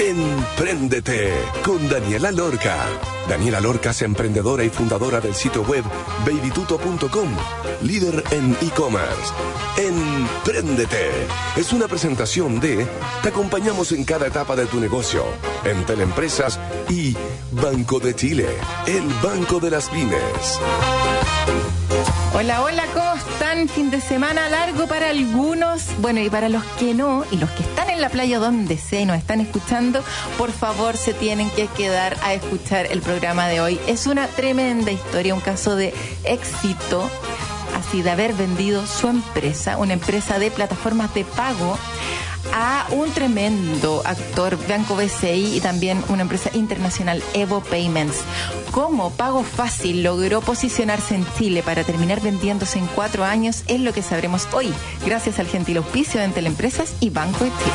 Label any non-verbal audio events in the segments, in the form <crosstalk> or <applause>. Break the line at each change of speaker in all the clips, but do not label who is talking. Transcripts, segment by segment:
Empréndete con Daniela Lorca. Daniela Lorca es emprendedora y fundadora del sitio web babytuto.com, líder en e-commerce. Empréndete es una presentación de Te acompañamos en cada etapa de tu negocio, en Teleempresas y Banco de Chile, el Banco de las Pymes.
Hola, hola, ¿cómo están? Fin de semana largo para algunos, bueno, y para los que no, y los que están en la playa donde sea y nos están escuchando, por favor se tienen que quedar a escuchar el programa de hoy. Es una tremenda historia, un caso de éxito, así de haber vendido su empresa, una empresa de plataformas de pago a un tremendo actor, Banco BCI, y también una empresa internacional, Evo Payments. ¿Cómo Pago Fácil logró posicionarse en Chile para terminar vendiéndose en cuatro años? Es lo que sabremos hoy, gracias al gentil auspicio de Teleempresas y Banco de Chile.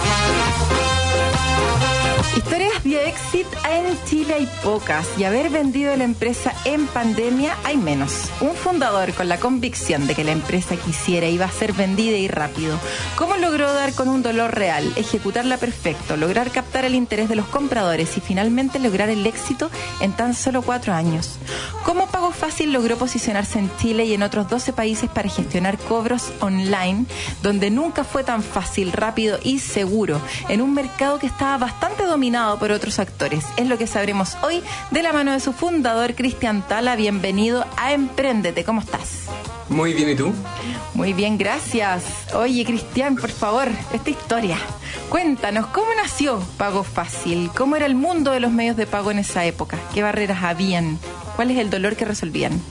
Historias de éxito en Chile hay pocas y haber vendido la empresa en pandemia hay menos. Un fundador con la convicción de que la empresa quisiera iba a ser vendida y rápido. ¿Cómo logró dar con un dolor real, ejecutarla perfecto, lograr captar el interés de los compradores y finalmente lograr el éxito en tan solo cuatro años? ¿Cómo Pago Fácil logró posicionarse en Chile y en otros 12 países para gestionar cobros online, donde nunca fue tan fácil, rápido y seguro, en un mercado que estaba bastante dominado por otros actores. Es lo que sabremos hoy de la mano de su fundador, Cristian Tala. Bienvenido a Emprendete. ¿Cómo estás?
Muy bien, ¿y tú?
Muy bien, gracias. Oye, Cristian, por favor, esta historia. Cuéntanos, ¿cómo nació Pago Fácil? ¿Cómo era el mundo de los medios de pago en esa época? ¿Qué barreras habían? ¿Cuál es el dolor que resolvían?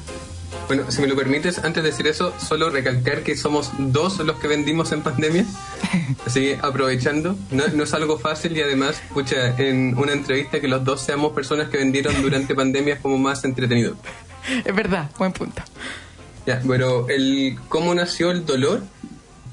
Bueno, si me lo permites, antes de decir eso, solo recalcar que somos dos los que vendimos en pandemia. <laughs> Así que aprovechando, no, es algo fácil y además, pucha, en una entrevista que los dos seamos personas que vendieron durante <laughs> pandemia es como más entretenido.
Es verdad, buen punto.
Ya, bueno, el, ¿cómo nació el dolor?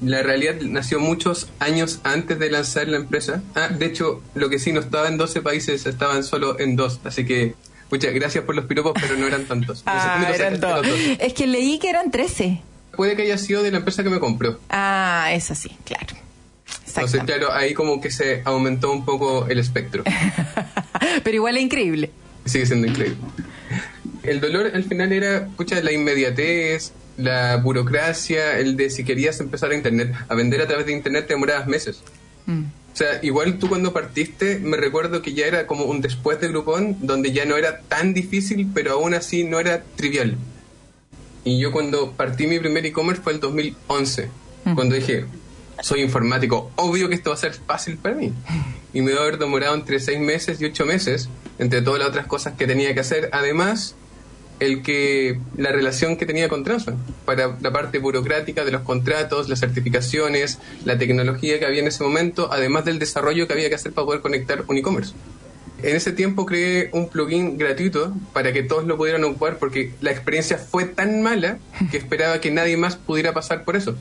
La realidad nació muchos años antes de lanzar la empresa. Ah, de hecho, lo que sí, no estaba en 12 países, estaban solo en dos. Así que Muchas gracias por los piropos, pero no eran tantos. <laughs>
ah, eran dos. Es que leí que eran 13.
Puede que haya sido de la empresa que me compró.
Ah, es así, claro.
Entonces, claro, ahí como que se aumentó un poco el espectro. <laughs>
pero igual es increíble.
Sigue siendo increíble. El dolor al final era, pucha, la inmediatez, la burocracia, el de si querías empezar a internet, a vender a través de internet te demorabas meses. Mm. O sea, igual tú cuando partiste, me recuerdo que ya era como un después de Groupon, donde ya no era tan difícil, pero aún así no era trivial. Y yo cuando partí mi primer e-commerce fue el 2011, mm. cuando dije, soy informático, obvio que esto va a ser fácil para mí. Y me va a haber demorado entre seis meses y ocho meses, entre todas las otras cosas que tenía que hacer. Además, el que la relación que tenía con Transfer para la parte burocrática de los contratos, las certificaciones, la tecnología que había en ese momento, además del desarrollo que había que hacer para poder conectar un e-commerce. En ese tiempo creé un plugin gratuito para que todos lo pudieran ocupar porque la experiencia fue tan mala que esperaba que nadie más pudiera pasar por eso.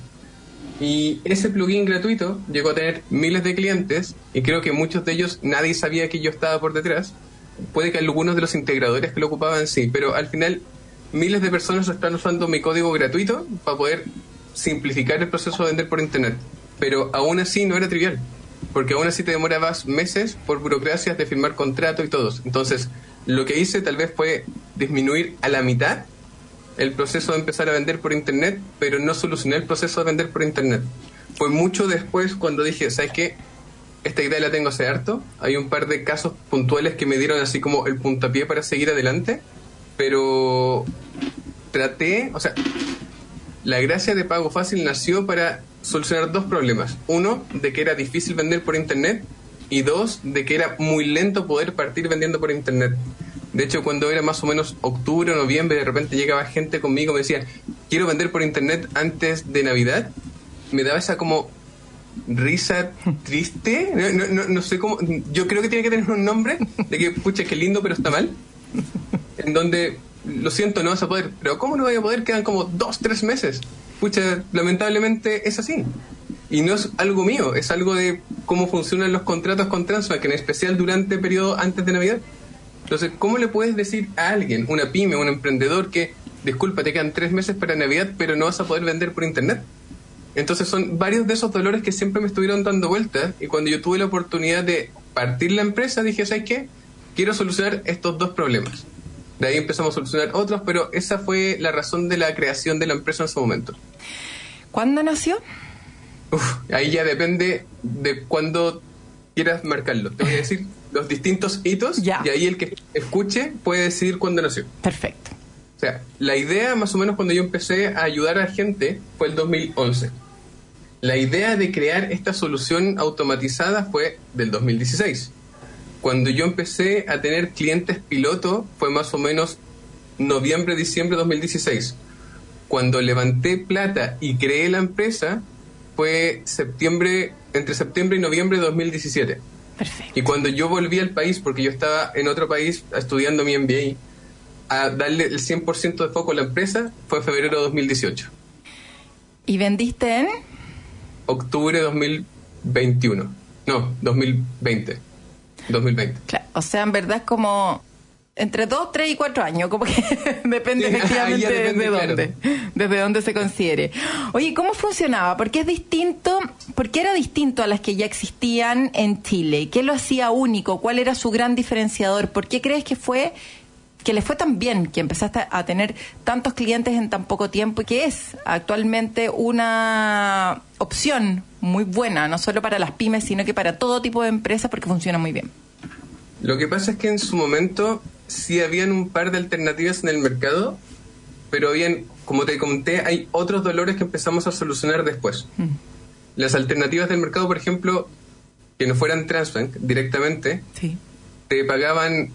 Y ese plugin gratuito llegó a tener miles de clientes y creo que muchos de ellos nadie sabía que yo estaba por detrás puede que algunos de los integradores que lo ocupaban sí, pero al final miles de personas están usando mi código gratuito para poder simplificar el proceso de vender por internet. Pero aún así no era trivial, porque aún así te demorabas meses por burocracias de firmar contrato y todo. Entonces, lo que hice tal vez fue disminuir a la mitad el proceso de empezar a vender por internet, pero no solucioné el proceso de vender por internet. Fue mucho después cuando dije, ¿sabes qué? Esta idea la tengo hace harto. Hay un par de casos puntuales que me dieron así como el puntapié para seguir adelante, pero traté, o sea, la gracia de pago fácil nació para solucionar dos problemas. Uno, de que era difícil vender por internet y dos, de que era muy lento poder partir vendiendo por internet. De hecho, cuando era más o menos octubre o noviembre, de repente llegaba gente conmigo y me decía, quiero vender por internet antes de Navidad. Me daba esa como risa triste, no, no, no, sé cómo, yo creo que tiene que tener un nombre de que, pucha, qué lindo, pero está mal, en donde, lo siento, no vas a poder, pero ¿cómo no voy a poder? Quedan como dos, tres meses. Pucha, lamentablemente es así. Y no es algo mío, es algo de cómo funcionan los contratos con que en especial durante el periodo antes de Navidad. Entonces, ¿cómo le puedes decir a alguien, una pyme, un emprendedor, que, disculpa, te quedan tres meses para Navidad, pero no vas a poder vender por Internet? Entonces son varios de esos dolores que siempre me estuvieron dando vueltas y cuando yo tuve la oportunidad de partir la empresa dije, ¿sabes qué? Quiero solucionar estos dos problemas. De ahí empezamos a solucionar otros, pero esa fue la razón de la creación de la empresa en ese momento.
¿Cuándo nació?
ahí ya depende de cuándo quieras marcarlo. Te voy a decir <laughs> los distintos hitos y ahí el que escuche puede decidir cuándo nació.
Perfecto.
O sea, la idea más o menos cuando yo empecé a ayudar a la gente fue el 2011. La idea de crear esta solución automatizada fue del 2016. Cuando yo empecé a tener clientes piloto fue más o menos noviembre, diciembre de 2016. Cuando levanté plata y creé la empresa fue septiembre, entre septiembre y noviembre de 2017.
Perfecto.
Y cuando yo volví al país, porque yo estaba en otro país estudiando mi MBA, a darle el 100% de foco a la empresa, fue febrero de 2018.
¿Y vendiste en?
Octubre de 2021. No, 2020. 2020.
Claro, o sea, en verdad es como entre 2, 3 y 4 años, como que <laughs> depende <laughs> efectivamente desde dónde, desde dónde se considere. Oye, ¿cómo funcionaba? ¿Por qué es distinto? ¿Por qué era distinto a las que ya existían en Chile? ¿Qué lo hacía único? ¿Cuál era su gran diferenciador? ¿Por qué crees que fue que le fue tan bien, que empezaste a tener tantos clientes en tan poco tiempo y que es actualmente una opción muy buena, no solo para las pymes, sino que para todo tipo de empresas porque funciona muy bien.
Lo que pasa es que en su momento sí habían un par de alternativas en el mercado, pero bien, como te conté, hay otros dolores que empezamos a solucionar después. Mm. Las alternativas del mercado, por ejemplo, que no fueran Transbank directamente, te pagaban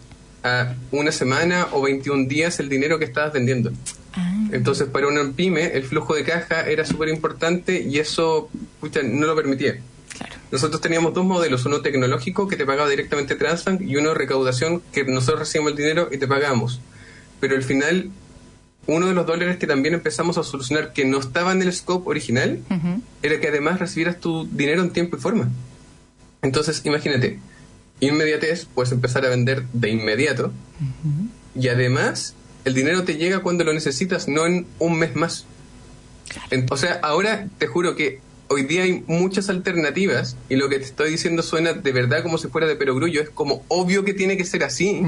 una semana o 21 días el dinero que estabas vendiendo. Ah. Entonces, para una pyme, el flujo de caja era súper importante y eso no lo permitía. Nosotros teníamos dos modelos, uno tecnológico que te pagaba directamente Transbank y uno recaudación que nosotros recibimos el dinero y te pagamos. Pero al final, uno de los dólares que también empezamos a solucionar que no estaba en el scope original era que además recibieras tu dinero en tiempo y forma. Entonces, imagínate, inmediatez, puedes empezar a vender de inmediato. Y además, el dinero te llega cuando lo necesitas, no en un mes más. o sea, ahora te juro que hoy día hay muchas alternativas y lo que te estoy diciendo suena de verdad como si fuera de perogrullo. Es como obvio que tiene que ser así,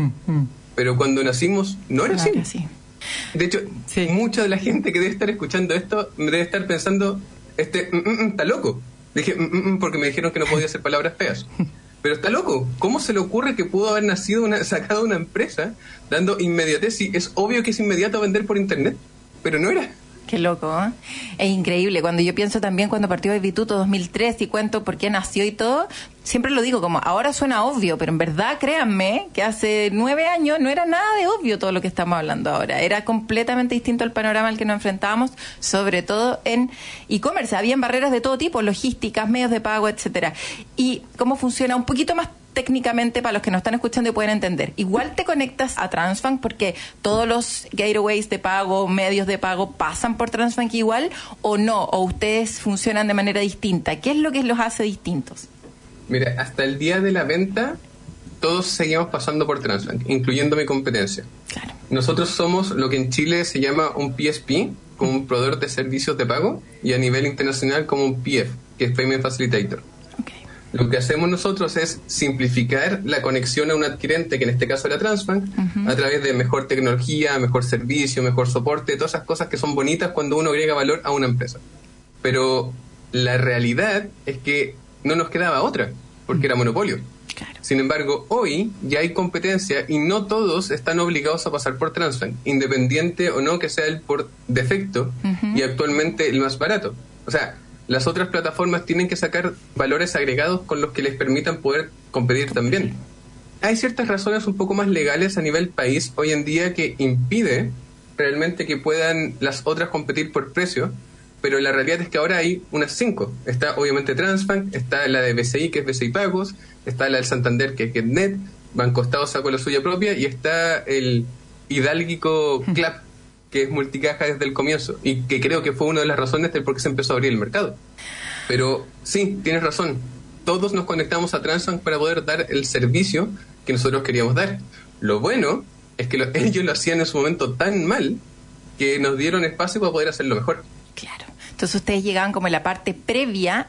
pero cuando nacimos no era así. De hecho, mucha de la gente que debe estar escuchando esto debe estar pensando, este, mm, mm, mm, está loco. Dije, porque me dijeron que no podía hacer palabras feas. <laughs> Pero está loco. ¿Cómo se le ocurre que pudo haber nacido una, <laughs> sacado una empresa dando inmediatez? Y es obvio que es inmediato vender por internet, pero no era.
Qué loco, ¿eh? Es increíble. Cuando yo pienso también cuando partió de Vituto 2003 y cuento por qué nació y todo, siempre lo digo como, ahora suena obvio, pero en verdad créanme que hace nueve años no era nada de obvio todo lo que estamos hablando ahora. Era completamente distinto el panorama al que nos enfrentábamos, sobre todo en e-commerce. Habían barreras de todo tipo, logísticas, medios de pago, etcétera. Y cómo funciona un poquito más técnicamente para los que nos están escuchando y pueden entender. Igual te conectas a Transbank porque todos los gateways de pago, medios de pago pasan por Transbank igual o no, o ustedes funcionan de manera distinta. ¿Qué es lo que los hace distintos?
Mira, hasta el día de la venta todos seguimos pasando por Transbank, incluyendo mi competencia.
Claro.
Nosotros somos lo que en Chile se llama un PSP, como un proveedor de servicios de pago, y a nivel internacional como un PF, que es Payment Facilitator. Lo que hacemos nosotros es simplificar la conexión a un adquirente, que en este caso era Transbank, a través de mejor tecnología, mejor servicio, mejor soporte, todas esas cosas que son bonitas cuando uno agrega valor a una empresa. Pero la realidad es que no nos quedaba otra, porque era monopolio. Sin embargo, hoy ya hay competencia y no todos están obligados a pasar por Transbank, independiente o no que sea el por defecto y actualmente el más barato. O sea, las otras plataformas tienen que sacar valores agregados con los que les permitan poder competir también. Hay ciertas razones un poco más legales a nivel país hoy en día que impide realmente que puedan las otras competir por precio, pero la realidad es que ahora hay unas cinco. Está obviamente Transbank, está la de BCI, que es BCI Pagos, está la del Santander, que es GetNet, Banco Estado sacó la suya propia, y está el hidálgico CLAP, que es multicaja desde el comienzo y que creo que fue una de las razones del por qué se empezó a abrir el mercado. Pero sí, tienes razón. Todos nos conectamos a Transbank para poder dar el servicio que nosotros queríamos dar. Lo bueno es que <laughs> ellos lo hacían en su momento tan mal que nos dieron espacio para poder hacerlo mejor.
Claro. Entonces ustedes llegaban como en la parte previa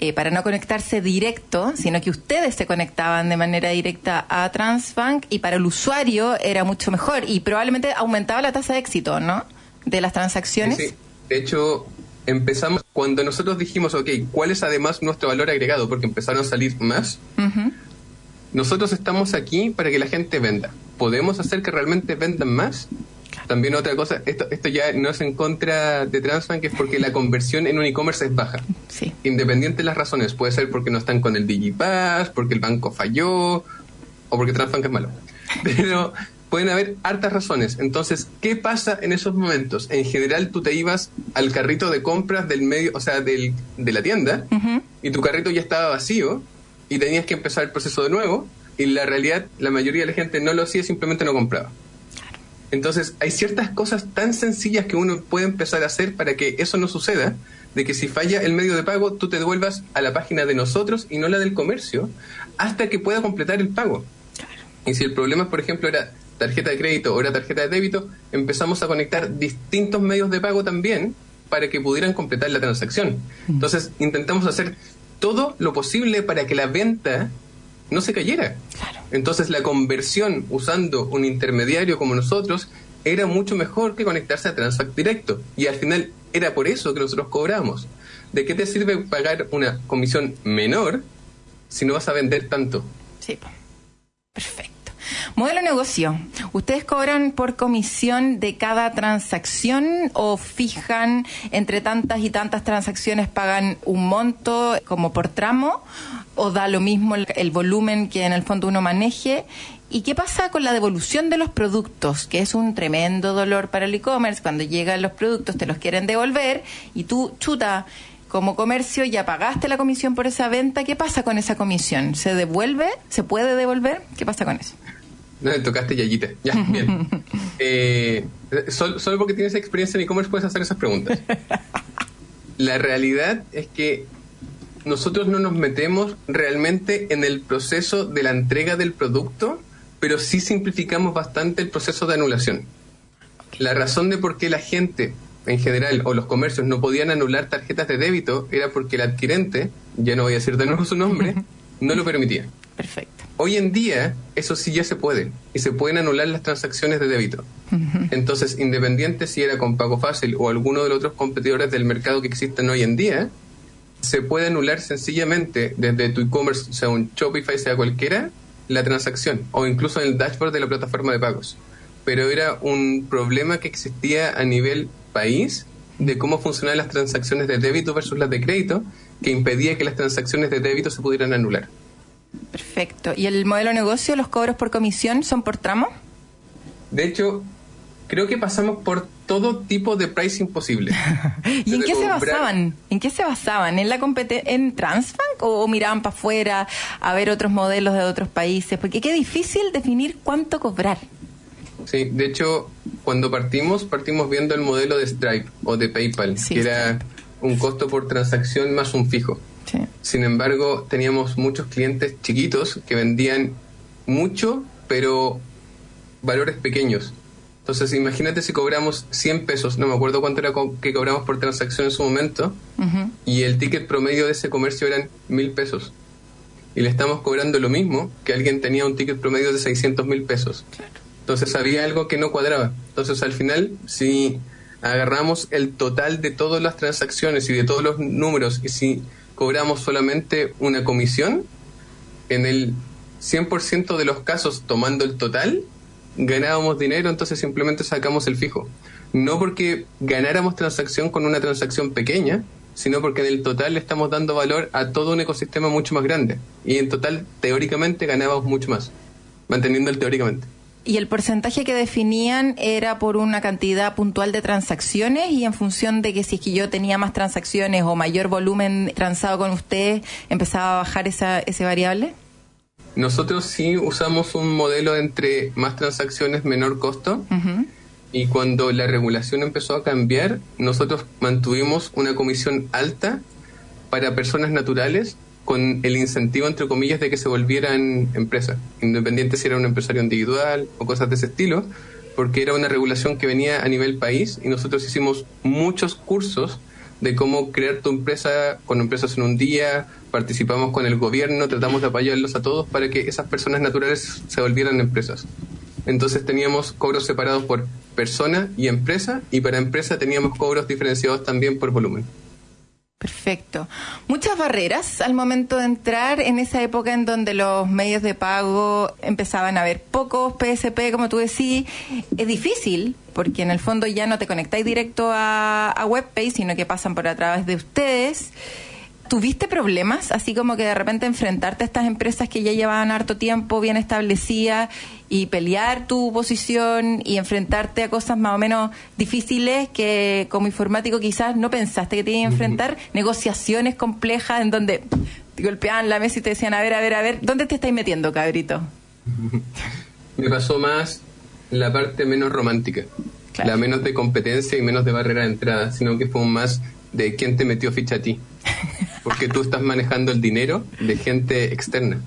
eh, para no conectarse directo, sino que ustedes se conectaban de manera directa a Transbank y para el usuario era mucho mejor y probablemente aumentaba la tasa de éxito, ¿no? De las transacciones.
Sí, De hecho, empezamos cuando nosotros dijimos, ok, ¿cuál es además nuestro valor agregado? Porque empezaron a salir más. Nosotros estamos aquí para que la gente venda. ¿Podemos hacer que realmente vendan más? También otra cosa, esto, esto ya no es en contra de Transbank, es porque la conversión en un e-commerce es baja.
Sí.
Independiente de las razones, puede ser porque no están con el Digipass, porque el banco falló, o porque Transbank es malo. <laughs> Pero pueden haber hartas razones. Entonces, ¿qué pasa en esos momentos? En general, tú te ibas al carrito de compras del medio, o sea, del, de la tienda, y tu carrito ya estaba vacío, y tenías que empezar el proceso de nuevo, y la realidad, la mayoría de la gente no lo hacía, simplemente no compraba. Entonces, hay ciertas cosas tan sencillas que uno puede empezar a hacer para que eso no suceda, de que si falla el medio de pago, tú te devuelvas a la página de nosotros y no la del comercio, hasta que pueda completar el pago. Y si el problema, por ejemplo, era tarjeta de crédito o era tarjeta de débito, empezamos a conectar distintos medios de pago también para que pudieran completar la transacción. Entonces, intentamos hacer todo lo posible para que la venta no se cayera. Entonces la conversión usando un intermediario como nosotros era mucho mejor que conectarse a Transfact directo. Y al final era por eso que nosotros cobramos. ¿De qué te sirve pagar una comisión menor si no vas a vender tanto?
Sí, perfecto. Modelo negocio. ¿Ustedes cobran por comisión de cada transacción o fijan entre tantas y tantas transacciones pagan un monto como por tramo? ¿O da lo mismo el, el volumen que en el fondo uno maneje? ¿Y qué pasa con la devolución de los productos? Que es un tremendo dolor para el e-commerce. Cuando llegan los productos te los quieren devolver y tú, chuta, como comercio ya pagaste la comisión por esa venta. ¿Qué pasa con esa comisión? ¿Se devuelve? ¿Se puede devolver? ¿Qué pasa con eso?
No, tocaste Yayita. Ya, bien. <laughs> Eh, solo, solo porque tienes experiencia en e-commerce puedes hacer esas preguntas. La realidad es que nosotros no nos metemos realmente en el proceso de la entrega del producto, pero sí simplificamos bastante el proceso de anulación. La razón de por qué la gente en general o los comercios no podían anular tarjetas de débito era porque el adquirente, ya no voy a decir de nuevo su nombre, <laughs> no lo permitía.
Perfecto.
Hoy en día, eso sí ya se puede, y se pueden anular las transacciones de débito. Entonces, independiente si era con Pago Fácil o alguno de los otros competidores del mercado que existen hoy en día, se puede anular sencillamente desde tu e-commerce, sea un Shopify, sea cualquiera, la transacción, o incluso en el dashboard de la plataforma de pagos. Pero era un problema que existía a nivel país de cómo funcionaban las transacciones de débito versus las de crédito, que impedía que las transacciones de débito se pudieran anular.
Perfecto. ¿Y el modelo de negocio, los cobros por comisión son por tramo?
De hecho, creo que pasamos por todo tipo de pricing posible. <laughs>
¿Y en qué se basaban? ¿En qué se basaban? ¿En la en Transbank o, miraban para afuera a ver otros modelos de otros países? Porque qué difícil definir cuánto cobrar.
Sí, de hecho, cuando partimos, partimos viendo el modelo de Stripe o de PayPal, que era un costo por transacción más un fijo. Sin embargo, teníamos muchos clientes chiquitos que vendían mucho, pero valores pequeños. Entonces, imagínate si cobramos 100 pesos, no me acuerdo cuánto era que cobramos por transacción en su momento, y el ticket promedio de ese comercio eran 1000 pesos. Y le estamos cobrando lo mismo que alguien tenía un ticket promedio de 600 mil pesos. Entonces, había algo que no cuadraba. Entonces, al final, si agarramos el total de todas las transacciones y de todos los números, y si cobramos solamente una comisión, en el 100% de los casos, tomando el total, ganábamos dinero, entonces simplemente sacamos el fijo. No porque ganáramos transacción con una transacción pequeña, sino porque en el total estamos dando valor a todo un ecosistema mucho más grande. Y en total, teóricamente, ganábamos mucho más, manteniendo el teóricamente.
Y el porcentaje que definían era por una cantidad puntual de transacciones y en función de que si es que yo tenía más transacciones o mayor volumen transado con usted, empezaba a bajar esa, ese variable.
Nosotros sí usamos un modelo entre más transacciones, menor costo. Y cuando la regulación empezó a cambiar, nosotros mantuvimos una comisión alta para personas naturales con el incentivo, entre comillas, de que se volvieran empresas, independiente si era un empresario individual o cosas de ese estilo, porque era una regulación que venía a nivel país y nosotros hicimos muchos cursos de cómo crear tu empresa con empresas en un día, participamos con el gobierno, tratamos de apoyarlos a todos para que esas personas naturales se volvieran empresas. Entonces teníamos cobros separados por persona y empresa y para empresa teníamos cobros diferenciados también por volumen.
Perfecto. Muchas barreras al momento de entrar en esa época en donde los medios de pago empezaban a haber pocos PSP, como tú decís. Es difícil porque en el fondo ya no te conectáis directo a, a WebPay, sino que pasan por a través de ustedes. ¿Tuviste problemas, así como que de repente enfrentarte a estas empresas que ya llevaban harto tiempo bien establecidas y pelear tu posición y enfrentarte a cosas más o menos difíciles que como informático quizás no pensaste que te iban a enfrentar? Negociaciones complejas en donde te golpeaban la mesa y te decían, a ver, a ver, a ver, ¿dónde te estáis metiendo, cabrito? <laughs>
Me pasó más la parte menos romántica, la menos de competencia y menos de barrera de entrada, sino que fue más de quién te metió ficha a ti. <laughs> Porque tú estás manejando el dinero de gente externa.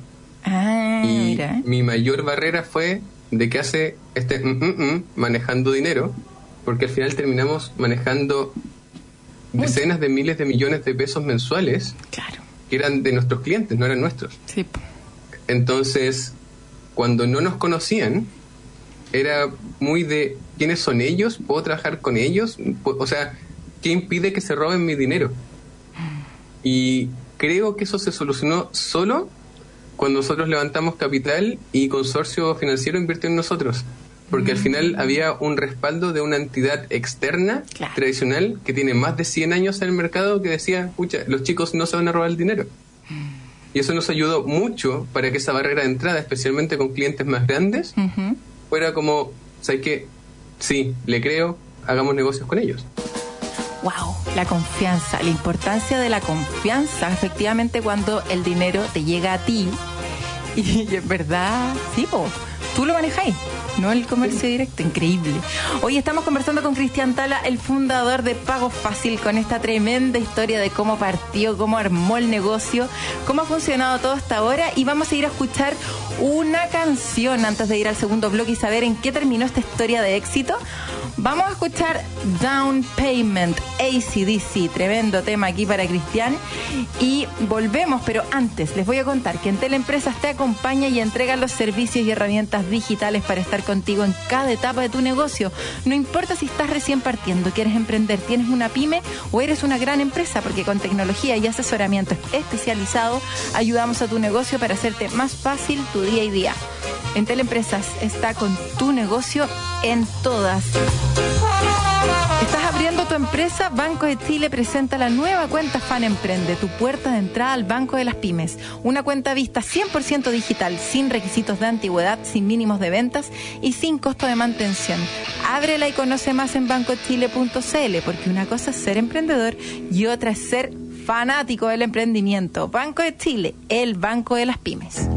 Ah,
y
mira.
mi mayor barrera fue de que hace este mm, mm, mm, manejando dinero, porque al final terminamos manejando decenas de miles de millones de pesos mensuales
Claro.
que eran de nuestros clientes, no eran nuestros.
Sí.
Entonces, cuando no nos conocían, era muy de quiénes son ellos, puedo trabajar con ellos, o sea, ¿qué impide que se roben mi dinero? Y creo que eso se solucionó solo cuando nosotros levantamos capital y consorcio financiero invirtió en nosotros. Porque al final había un respaldo de una entidad externa,
Claro.
tradicional, que tiene más de 100 años en el mercado, que decía, pucha, los chicos no se van a robar el dinero. Y eso nos ayudó mucho para que esa barrera de entrada, especialmente con clientes más grandes, fuera como, ¿sabes qué? Sí, le creo, hagamos negocios con ellos.
Wow, la confianza, la importancia de la confianza, efectivamente cuando el dinero te llega a ti <laughs> y es verdad, sí, po, tú lo manejáis, no el comercio directo, increíble. Hoy estamos conversando con Cristian Tala, el fundador de Pago Fácil, con esta tremenda historia de cómo partió, cómo armó el negocio, cómo ha funcionado todo hasta ahora y vamos a ir a escuchar una canción antes de ir al segundo bloque y saber en qué terminó esta historia de éxito. Vamos a escuchar Down Payment ACDC, tremendo tema aquí para Cristian. Y volvemos, pero antes les voy a contar que Entel Empresas te acompaña y entrega los servicios y herramientas digitales para estar contigo en cada etapa de tu negocio. No importa si estás recién partiendo, quieres emprender, tienes una pyme o eres una gran empresa, porque con tecnología y asesoramiento especializado ayudamos a tu negocio para hacerte más fácil tu día y día. Entel Empresas está con tu negocio en todas. ¿Estás abriendo tu empresa? Banco de Chile presenta la nueva cuenta Fan Emprende, tu puerta de entrada al Banco de las Pymes. Una cuenta vista 100% digital, sin requisitos de antigüedad, sin mínimos de ventas y sin costo de mantención. Ábrela y conoce más en bancochile.cl, porque una cosa es ser emprendedor y otra es ser fanático del emprendimiento. Banco de Chile, el Banco de las Pymes.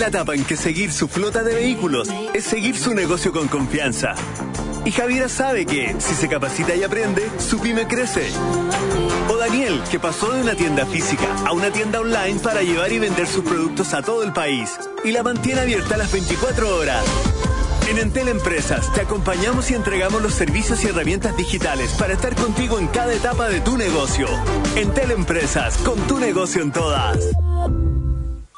La etapa en que seguir su flota de vehículos es seguir su negocio con confianza. Y Javiera sabe que, si se capacita y aprende, su pyme crece. O Daniel, que pasó de una tienda física a una tienda online para llevar y vender sus productos a todo el país y la mantiene abierta las 24 horas. En Entel Empresas te acompañamos y entregamos los servicios y herramientas digitales para estar contigo en cada etapa de tu negocio. Entel Empresas, con tu negocio en todas.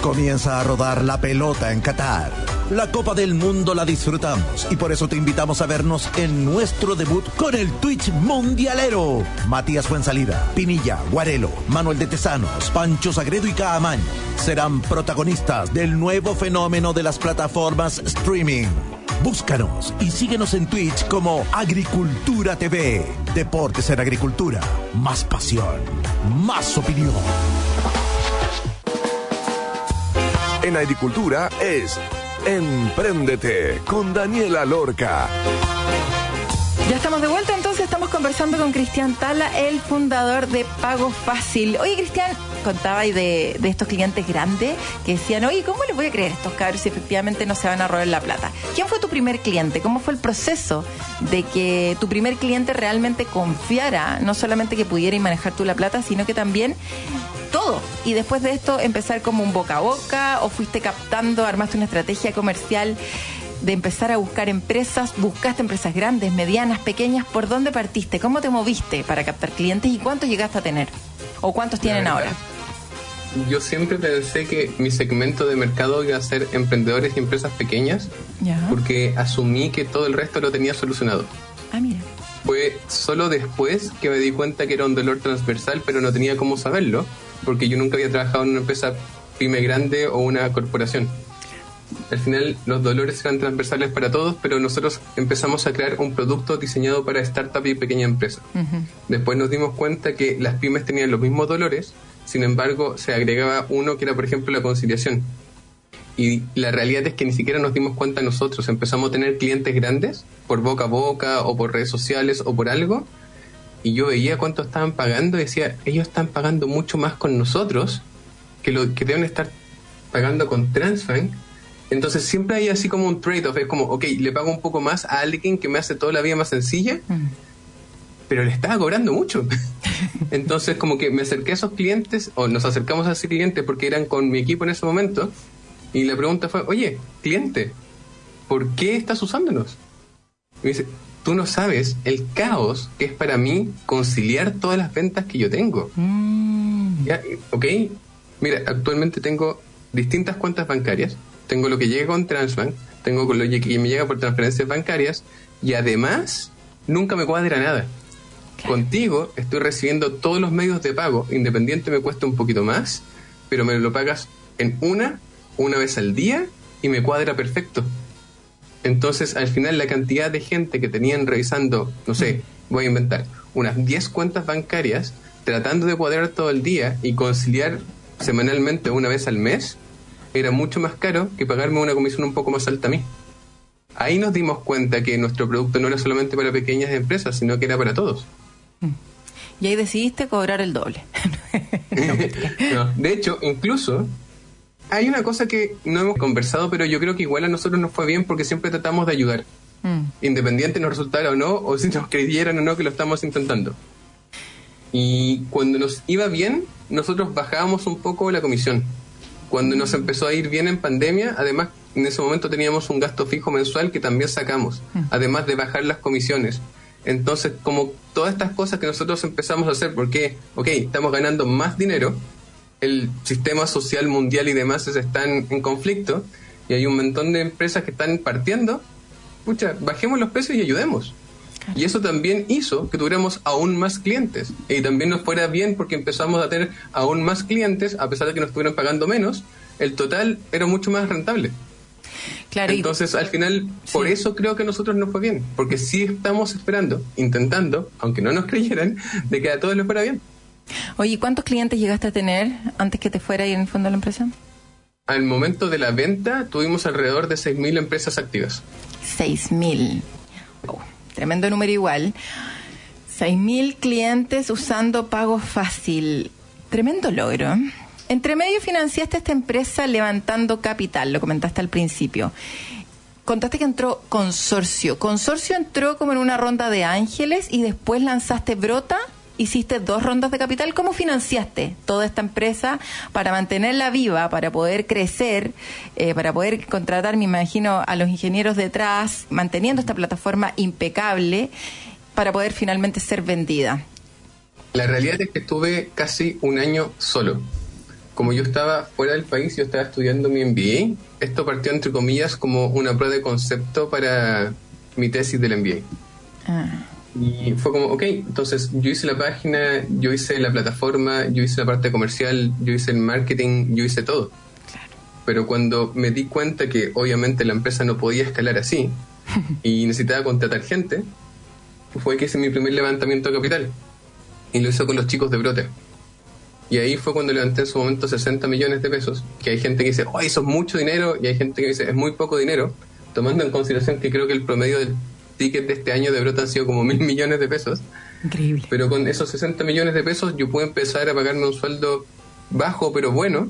Comienza a rodar la pelota en Qatar. La Copa del Mundo la disfrutamos y por eso te invitamos a vernos en nuestro debut con el Twitch Mundialero. Matías Fuensalida, Pinilla, Guarelo, Manuel de Tesanos, Pancho Sagredo y Caamaño serán protagonistas del nuevo fenómeno de las plataformas streaming. Búscanos y síguenos en Twitch como Agricultura TV. Deportes en Agricultura. Más pasión. Más opinión.
En agricultura es Empréndete con Daniela Lorca.
Ya estamos de vuelta, entonces estamos conversando con Cristian Tala, el fundador de Pago Fácil. Oye, Cristian, contaba ahí de, de estos clientes grandes que decían, oye, ¿cómo les voy a creer a estos cabros si efectivamente no se van a robar la plata? ¿Quién fue tu primer cliente? ¿Cómo fue el proceso de que tu primer cliente realmente confiara, no solamente que pudiera y manejar tú la plata, sino que también todo. Y después de esto empezar como un boca a boca o fuiste captando, armaste una estrategia comercial de empezar a buscar empresas, buscaste empresas grandes, medianas, pequeñas, ¿por dónde partiste? ¿Cómo te moviste para captar clientes y cuántos llegaste a tener? ¿O cuántos tienen ahora?
Yo siempre pensé que mi segmento de mercado iba a ser emprendedores y empresas pequeñas, porque asumí que todo el resto lo tenía solucionado.
Ah, mira.
Fue solo después que me di cuenta que era un dolor transversal, pero no tenía cómo saberlo, porque yo nunca había trabajado en una empresa pyme grande o una corporación. Al final los dolores eran transversales para todos, pero nosotros empezamos a crear un producto diseñado para startup y pequeña empresa. Después nos dimos cuenta que las pymes tenían los mismos dolores, sin embargo se agregaba uno que era por ejemplo la conciliación. Y la realidad es que ni siquiera nos dimos cuenta nosotros. Empezamos a tener clientes grandes por boca a boca o por redes sociales o por algo. Y yo veía cuánto estaban pagando y decía, ellos están pagando mucho más con nosotros que lo que deben estar pagando con Transbank. Entonces siempre hay así como un trade-off. Es como, ok, le pago un poco más a alguien que me hace toda la vida más sencilla, pero le estaba cobrando mucho. <laughs> Entonces como que me acerqué a esos clientes, o nos acercamos a ese cliente porque eran con mi equipo en ese momento, y la pregunta fue, oye, cliente, ¿por qué estás usándonos? Y me dice, tú no sabes el caos que es para mí conciliar todas las ventas que yo tengo. Ya, ok, mira, actualmente tengo distintas cuentas bancarias, tengo lo que llega con Transbank, tengo lo que me llega por transferencias bancarias, y además nunca me cuadra nada. Contigo estoy recibiendo todos los medios de pago, independiente me cuesta un poquito más, pero me lo pagas en una, una vez al día y me cuadra perfecto. Entonces, al final, la cantidad de gente que tenían revisando, no sé, voy a inventar, unas 10 cuentas bancarias, tratando de cuadrar todo el día y conciliar semanalmente una vez al mes, era mucho más caro que pagarme una comisión un poco más alta a mí. Ahí nos dimos cuenta que nuestro producto no era solamente para pequeñas empresas, sino que era para todos.
Y ahí decidiste cobrar el doble. <laughs> <laughs>
No, de hecho, incluso hay una cosa que no hemos conversado, pero yo creo que igual a nosotros nos fue bien porque siempre tratamos de ayudar,
Mm.
independiente nos resultara o no, o si nos <laughs> creyeran o no que lo estamos intentando. Y cuando nos iba bien, nosotros bajábamos un poco la comisión. Cuando nos empezó a ir bien en pandemia, además en ese momento teníamos un gasto fijo mensual que también sacamos, además de bajar las comisiones. Entonces, como todas estas cosas que nosotros empezamos a hacer, porque, ok, estamos ganando más dinero, el sistema social mundial y demás están en conflicto, y hay un montón de empresas que están partiendo, pucha, bajemos los precios y ayudemos. Y eso también hizo que tuviéramos aún más clientes. Y también nos fuera bien porque empezamos a tener aún más clientes, a pesar de que nos estuvieran pagando menos, el total era mucho más rentable.
Claro,
Entonces, al final, por
Sí.
eso creo que a nosotros nos fue bien. Porque sí estamos esperando, intentando, aunque no nos <laughs> creyeran, de que a todos les fuera bien.
Oye, ¿cuántos clientes llegaste a tener antes que te fuera y en el fondo de la empresa?
Al momento de la venta, tuvimos alrededor de 6.000 empresas activas.
6.000. Oh, tremendo número igual. 6.000 clientes usando pago fácil. Tremendo logro. Entre medio financiaste esta empresa levantando capital, lo comentaste al principio. Contaste que entró Consorcio. Consorcio entró como en una ronda de ángeles y después lanzaste Brota. Hiciste dos rondas de capital. ¿Cómo financiaste toda esta empresa para mantenerla viva, para poder crecer, eh, para poder contratar, me imagino, a los ingenieros detrás, manteniendo esta plataforma impecable para poder finalmente ser vendida?
La realidad es que estuve casi un año solo. Como yo estaba fuera del país, yo estaba estudiando mi MBA. Esto partió, entre comillas, como una prueba de concepto para mi tesis del MBA.
Ah,
Y fue como, ok, entonces yo hice la página, yo hice la plataforma, yo hice la parte comercial, yo hice el marketing, yo hice todo. Pero cuando me di cuenta que obviamente la empresa no podía escalar así <laughs> y necesitaba contratar gente, fue que hice mi primer levantamiento de capital. Y lo hice con los chicos de Brote. Y ahí fue cuando levanté en su momento 60 millones de pesos. Que hay gente que dice, oh, eso es mucho dinero. Y hay gente que dice, es muy poco dinero. Tomando en consideración que creo que el promedio del ticket de este año de Brote han sido como mil <laughs> millones de pesos.
increíble.
Pero con esos 60 millones de pesos yo pude empezar a pagarme un sueldo bajo pero bueno,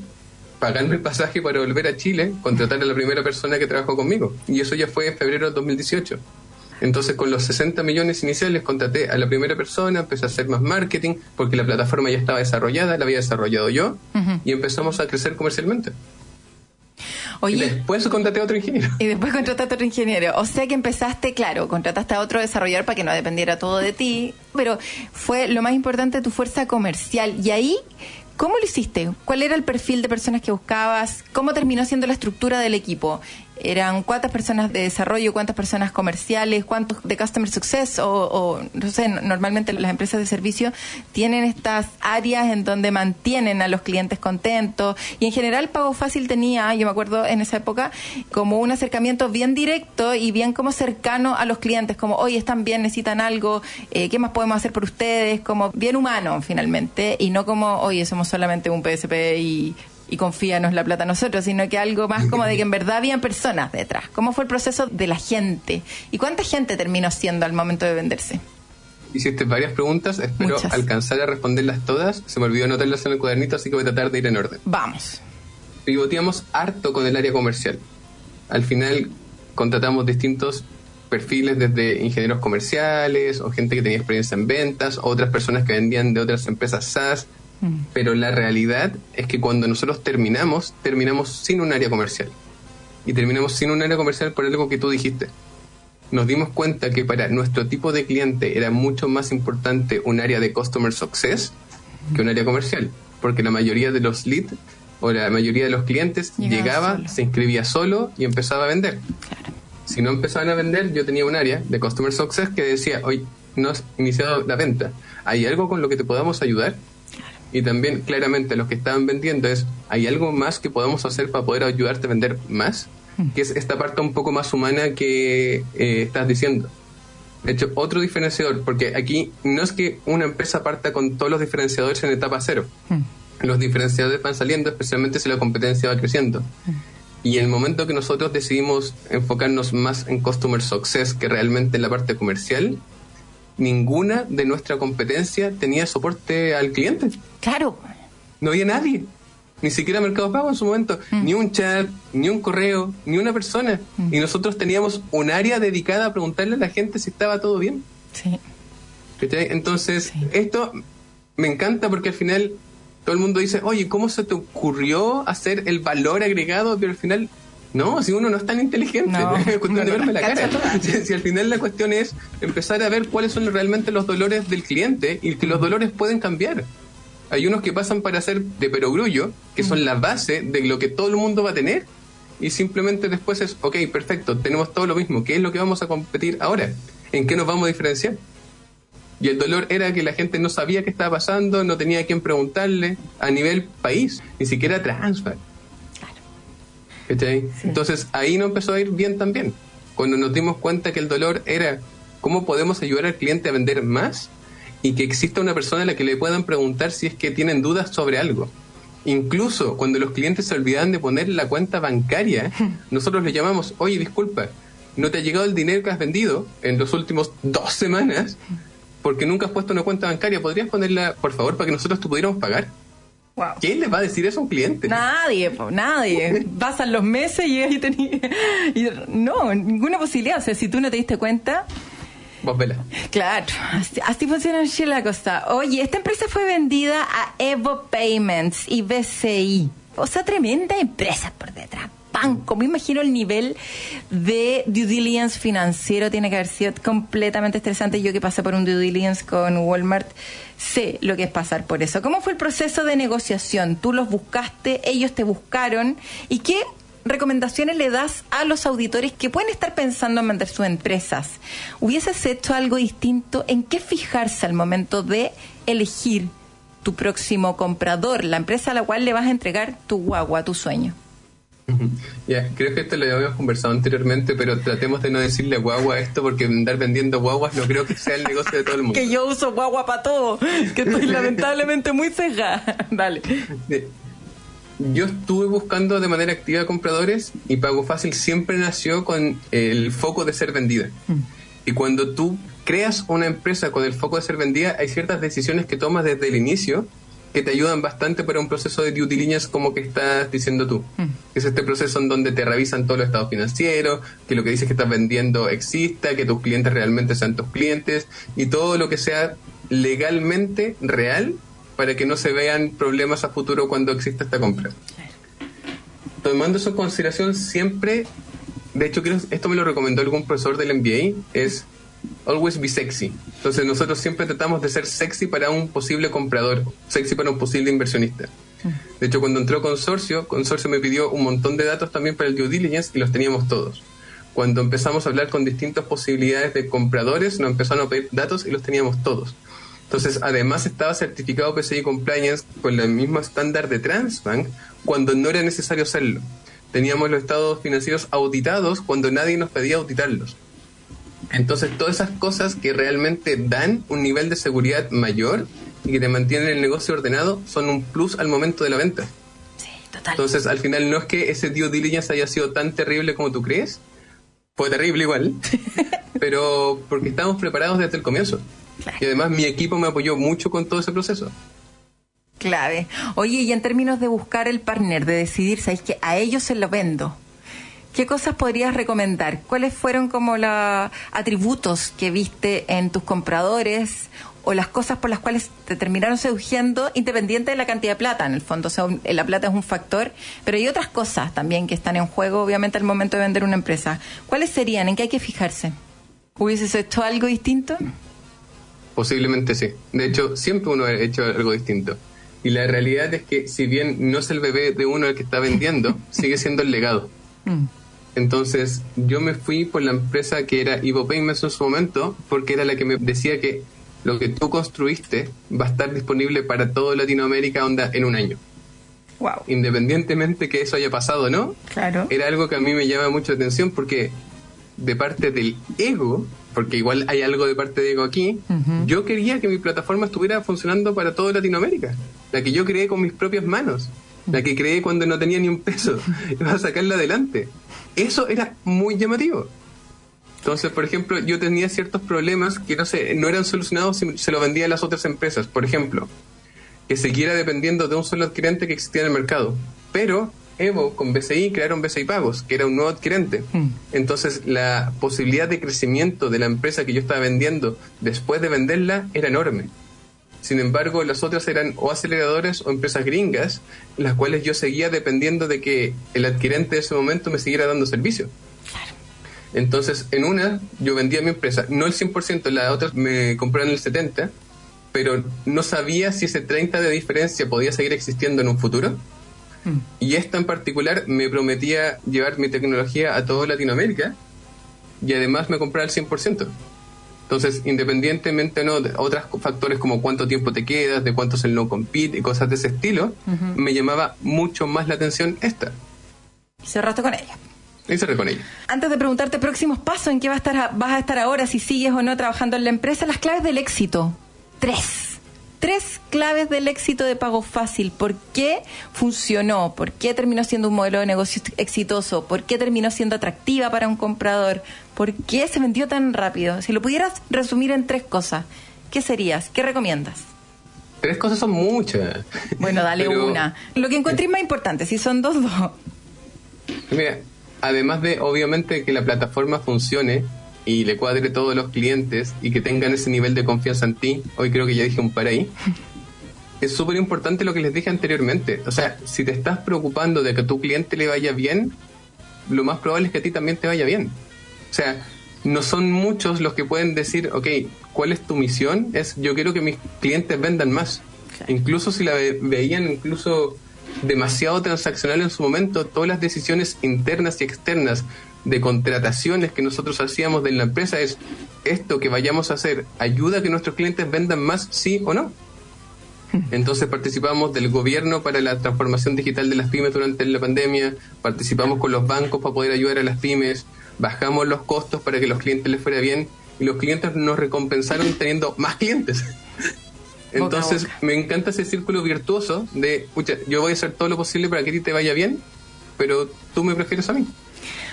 pagarme el pasaje para volver a Chile, contratar a la primera persona que trabajó conmigo. Y eso ya fue en febrero del 2018. Entonces con los 60 millones iniciales contraté a la primera persona, empecé a hacer más marketing porque la plataforma ya estaba desarrollada, la había desarrollado yo y empezamos a crecer comercialmente. Y
Oye,
después contraté a otro ingeniero.
Y después contrataste a otro ingeniero. O sea que empezaste, claro, contrataste a otro desarrollador para que no dependiera todo de ti, pero fue lo más importante tu fuerza comercial. Y ahí, ¿cómo lo hiciste? ¿Cuál era el perfil de personas que buscabas? ¿Cómo terminó siendo la estructura del equipo? ¿Eran cuántas personas de desarrollo, cuántas personas comerciales, cuántos de customer success? O, o, no sé, no- normalmente las empresas de servicio tienen estas áreas en donde mantienen a los clientes contentos. Y en general Pago Fácil tenía, yo me acuerdo en esa época, como un acercamiento bien directo y bien como cercano a los clientes, como, oye, están bien, necesitan algo, eh, ¿qué más podemos hacer por ustedes? Como bien humano finalmente, y no como, oye, somos solamente un PSP y, y confíanos la plata a nosotros, sino que algo más como de que en verdad habían personas detrás. ¿Cómo fue el proceso de la gente? ¿Y cuánta gente terminó siendo al momento de venderse?
Hiciste varias preguntas, espero
Muchas.
alcanzar a responderlas todas. Se me olvidó anotarlas en el cuadernito, así que voy a tratar de ir en orden.
Vamos.
pivoteamos harto con el área comercial. Al final contratamos distintos perfiles desde ingenieros comerciales o gente que tenía experiencia en ventas, otras personas que vendían de otras empresas SaaS. Pero la realidad es que cuando nosotros terminamos, terminamos sin un área comercial. Y terminamos sin un área comercial por algo que tú dijiste. Nos dimos cuenta que para nuestro tipo de cliente era mucho más importante un área de customer success que un área comercial. Porque la mayoría de los leads o la mayoría de los clientes llegaba,
solo.
se inscribía solo y empezaba a vender.
Claro.
Si no empezaban a vender, yo tenía un área de Customer Success que decía, hoy no has iniciado la venta. ¿Hay algo con lo que te podamos ayudar? Y también, claramente, los que estaban vendiendo es, ¿hay algo más que podamos hacer para poder ayudarte a vender más? Que es esta parte un poco más humana que eh, estás diciendo. De hecho, otro diferenciador, porque aquí no es que una empresa parta con todos los diferenciadores en etapa cero. Los diferenciadores van saliendo, especialmente si la competencia va creciendo. Y en el momento que nosotros decidimos enfocarnos más en Customer Success que realmente en la parte comercial, ninguna de nuestra competencia tenía soporte al cliente.
Claro.
No había nadie. Ni siquiera Mercado Pago en su momento. Ni un chat, ni un correo, ni una persona. Y nosotros teníamos un área dedicada a preguntarle a la gente si estaba todo bien.
Sí.
Entonces,
Sí.
esto me encanta porque al final todo el mundo dice, oye, ¿cómo se te ocurrió hacer el valor agregado? Pero al final, no, si uno no es tan inteligente,
No,
es <laughs> cuestión de verme la cara. Si, <laughs> si al final la cuestión es empezar a ver cuáles son realmente los dolores del cliente y que los dolores pueden cambiar. Hay unos que pasan para ser de perogrullo, que son la base de lo que todo el mundo va a tener, y simplemente después es, ok, perfecto, tenemos todo lo mismo, ¿qué es lo que vamos a competir ahora? ¿en qué nos vamos a diferenciar? Y el dolor era que la gente no sabía qué estaba pasando, no tenía a quién preguntarle a nivel país, ni siquiera transfer. ¿Cachai? Entonces ahí nos empezó a ir bien también. Cuando nos dimos cuenta que el dolor era cómo podemos ayudar al cliente a vender más y que exista una persona a la que le puedan preguntar si es que tienen dudas sobre algo. Incluso cuando los clientes se olvidan de poner la cuenta bancaria, <laughs> nosotros le llamamos, oye, disculpa, no te ha llegado el dinero que has vendido en los últimos dos semanas porque nunca has puesto una cuenta bancaria. ¿Podrías ponerla, por favor, para que nosotros te pudiéramos pagar?
Wow.
¿Quién le va a decir eso a un cliente?
Nadie, po, nadie. <laughs> Pasan los meses y ahí tenías... y No, ninguna posibilidad. O sea, si tú no te diste cuenta...
Vos vela.
Claro, así, así funciona en Chile la cosa. Oye, esta empresa fue vendida a Evo Payments y BCI. O sea, tremenda empresa por detrás. Banco, me imagino el nivel de due diligence financiero tiene que haber sido completamente estresante. Yo que pasé por un due diligence con Walmart, sé lo que es pasar por eso. ¿Cómo fue el proceso de negociación? ¿Tú los buscaste? ¿Ellos te buscaron? ¿Y qué recomendaciones le das a los auditores que pueden estar pensando en vender sus empresas? ¿Hubieses hecho algo distinto? ¿En qué fijarse al momento de elegir tu próximo comprador, la empresa a la cual le vas a entregar tu guagua, tu sueño? <laughs>
Ya, creo que esto lo habíamos conversado anteriormente, pero tratemos de no decirle guagua a esto porque andar vendiendo guaguas no creo que sea el negocio de todo el <laughs> mundo.
Que yo uso guagua para todo, que estoy <laughs> lamentablemente muy ceja. Dale.
Yo estuve buscando de manera activa compradores y Pago Fácil siempre nació con el foco de ser vendida. Y cuando tú creas una empresa con el foco de ser vendida, hay ciertas decisiones que tomas desde el inicio que te ayudan bastante para un proceso de due diligence como que estás diciendo tú. Es este proceso en donde te revisan todos los estados financieros, que lo que dices que estás vendiendo exista, que tus clientes realmente sean tus clientes y todo lo que sea legalmente real para que no se vean problemas a futuro cuando exista esta compra. Tomando eso en consideración siempre, de hecho esto me lo recomendó algún profesor del MBA, es always be sexy. Entonces nosotros siempre tratamos de ser sexy para un posible comprador, sexy para un posible inversionista. De hecho, cuando entró Consorcio, Consorcio me pidió un montón de datos también para el due diligence y los teníamos todos. Cuando empezamos a hablar con distintas posibilidades de compradores, nos empezaron a pedir datos y los teníamos todos. Entonces, además estaba certificado PCI Compliance con el mismo estándar de Transbank cuando no era necesario hacerlo. Teníamos los estados financieros auditados cuando nadie nos pedía auditarlos. Entonces, todas esas cosas que realmente dan un nivel de seguridad mayor y que te mantienen el negocio ordenado son un plus al momento de la venta.
Sí, total.
Entonces, al final no es que ese due diligence haya sido tan terrible como tú crees. Fue terrible igual. <laughs> pero porque estábamos preparados desde el comienzo.
Claro.
Y además mi equipo me apoyó mucho con todo ese proceso.
Clave. Oye, y en términos de buscar el partner, de decidir, ¿sabes que A ellos se lo vendo. ¿Qué cosas podrías recomendar? ¿Cuáles fueron como los atributos que viste en tus compradores o las cosas por las cuales te terminaron seduciendo, independiente de la cantidad de plata, en el fondo? O sea, un- la plata es un factor, pero hay otras cosas también que están en juego, obviamente, al momento de vender una empresa. ¿Cuáles serían? ¿En qué hay que fijarse? ¿Hubieses hecho algo distinto?
Posiblemente sí. De hecho, siempre uno ha hecho algo distinto. Y la realidad es que si bien no es el bebé de uno el que está vendiendo, <laughs> sigue siendo el legado.
Mm.
Entonces, yo me fui por la empresa que era Ivo Payments en su momento, porque era la que me decía que lo que tú construiste va a estar disponible para toda Latinoamérica onda en un año.
Wow.
Independientemente que eso haya pasado o no,
Claro.
era algo que a mí me llama mucho la atención porque de parte del ego, porque igual hay algo de parte de ego aquí, yo quería que mi plataforma estuviera funcionando para toda Latinoamérica, la que yo creé con mis propias manos, la que creé cuando no tenía ni un peso, <laughs> iba a sacarla adelante. Eso era muy llamativo. Entonces, por ejemplo, yo tenía ciertos problemas que no sé, no eran solucionados si se lo vendía a las otras empresas. Por ejemplo, que siguiera dependiendo de un solo adquirente que existía en el mercado. Pero Evo con BCI crearon BCI Pagos, que era un nuevo adquirente.
Mm.
Entonces la posibilidad de crecimiento de la empresa que yo estaba vendiendo después de venderla era enorme. Sin embargo, las otras eran o aceleradores o empresas gringas, las cuales yo seguía dependiendo de que el adquirente de ese momento me siguiera dando servicio. Entonces, en una, yo vendía mi empresa, no el 100%, la otra me compraron el 70%, pero no sabía si ese 30% de diferencia podía seguir existiendo en un futuro. Y esta en particular me prometía llevar mi tecnología a toda Latinoamérica y además me compraba el 100%. Entonces, independientemente no de otros factores como cuánto tiempo te quedas, de cuánto es el no compete y cosas de ese estilo, me llamaba mucho más la atención esta.
Y cerraste con ella.
Y cerré con ella.
Antes de preguntarte próximos pasos, en qué va a estar, vas a estar ahora, si sigues o no trabajando en la empresa, las claves del éxito. Tres. Tres claves del éxito de Pago Fácil. ¿Por qué funcionó? ¿Por qué terminó siendo un modelo de negocio exitoso? ¿Por qué terminó siendo atractiva para un comprador? ¿Por qué se vendió tan rápido? Si lo pudieras resumir en tres cosas, ¿qué serías? ¿Qué recomiendas?
Tres cosas son muchas.
Bueno, dale
Pero-
una. Lo que encontré más importante, si son dos, dos.
Mira, además de obviamente que la plataforma funcione y le cuadre todos los clientes y que tengan ese nivel de confianza en ti, hoy creo que ya dije un par ahí, <laughs> es súper importante lo que les dije anteriormente. O sea, si te estás preocupando de que a tu cliente le vaya bien, lo más probable es que a ti también te vaya bien. O sea, no son muchos los que pueden decir, ok, ¿cuál es tu misión? Es yo quiero que mis clientes vendan más.
Claro.
Incluso si la ve- veían incluso demasiado transaccional en su momento, todas las decisiones internas y externas de contrataciones que nosotros hacíamos de la empresa es esto que vayamos a hacer, ayuda a que nuestros clientes vendan más, sí o no. <laughs> Entonces participamos del gobierno para la transformación digital de las pymes durante la pandemia, participamos con los bancos para poder ayudar a las pymes, bajamos los costos para que los clientes les fuera bien y los clientes nos recompensaron teniendo más clientes. <laughs> Entonces
boca.
me encanta ese círculo virtuoso de, pucha, yo voy a hacer todo lo posible para que a ti te vaya bien, pero tú me prefieres a mí.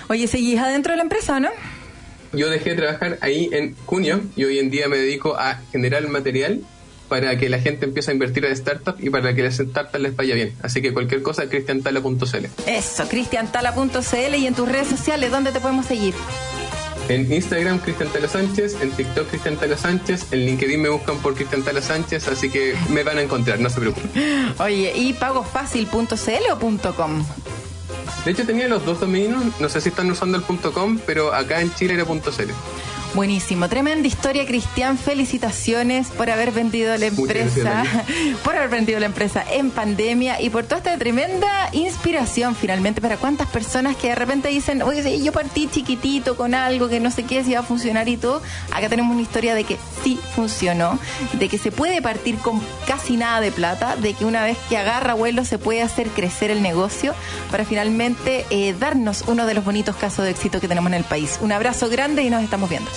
Oye, ¿seguís adentro de la empresa no?
Yo dejé de trabajar ahí en junio y hoy en día me dedico a generar material para que la gente empiece a invertir en startups y para que las startups les vaya bien. Así que cualquier cosa, cristiantala.cl.
Eso, cristiantala.cl y en tus redes sociales, ¿dónde te podemos seguir?
En Instagram, Cristian Tala Sánchez, en TikTok, Cristian Tala Sánchez, en LinkedIn me buscan por Cristian Tala Sánchez, así que me van a encontrar, no se preocupen. <laughs>
Oye, ¿y pagofácil.cl o .com?
De hecho, tenía los dos dominios, no sé si están usando el .com, pero acá en Chile era .cl.
Buenísimo, tremenda historia, Cristian. Felicitaciones por haber vendido la empresa, <laughs> por haber vendido la empresa en pandemia y por toda esta tremenda inspiración finalmente para cuántas personas que de repente dicen, oye, yo partí chiquitito con algo que no sé qué si va a funcionar y todo. Acá tenemos una historia de que sí funcionó, de que se puede partir con casi nada de plata, de que una vez que agarra vuelo se puede hacer crecer el negocio para finalmente eh, darnos uno de los bonitos casos de éxito que tenemos en el país. Un abrazo grande y nos estamos viendo.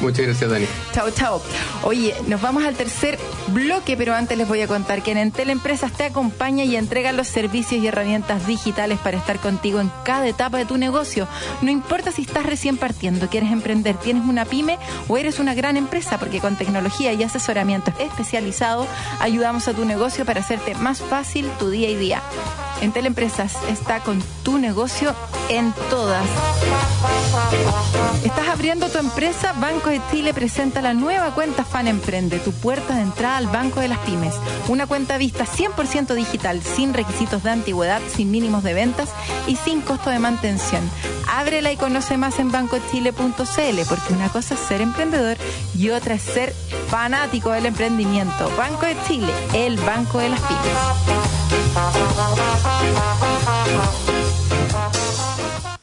Muchas gracias, Dani.
Chao, chao. Oye, nos vamos al tercer bloque, pero antes les voy a contar que en Entel Empresas te acompaña y entrega los servicios y herramientas digitales para estar contigo en cada etapa de tu negocio. No importa si estás recién partiendo, quieres emprender, tienes una pyme o eres una gran empresa, porque con tecnología y asesoramiento especializado ayudamos a tu negocio para hacerte más fácil tu día y día. Entel Empresas está con tu negocio en todas. ¿Estás abriendo tu empresa? Banco de Chile presenta la nueva cuenta Fan Emprende, tu puerta de entrada al Banco de las Pymes. Una cuenta vista 100% digital, sin requisitos de antigüedad, sin mínimos de ventas y sin costo de mantención. Ábrela y conoce más en bancochile.cl, porque una cosa es ser emprendedor y otra es ser fanático del emprendimiento. Banco de Chile, el banco de las pymes.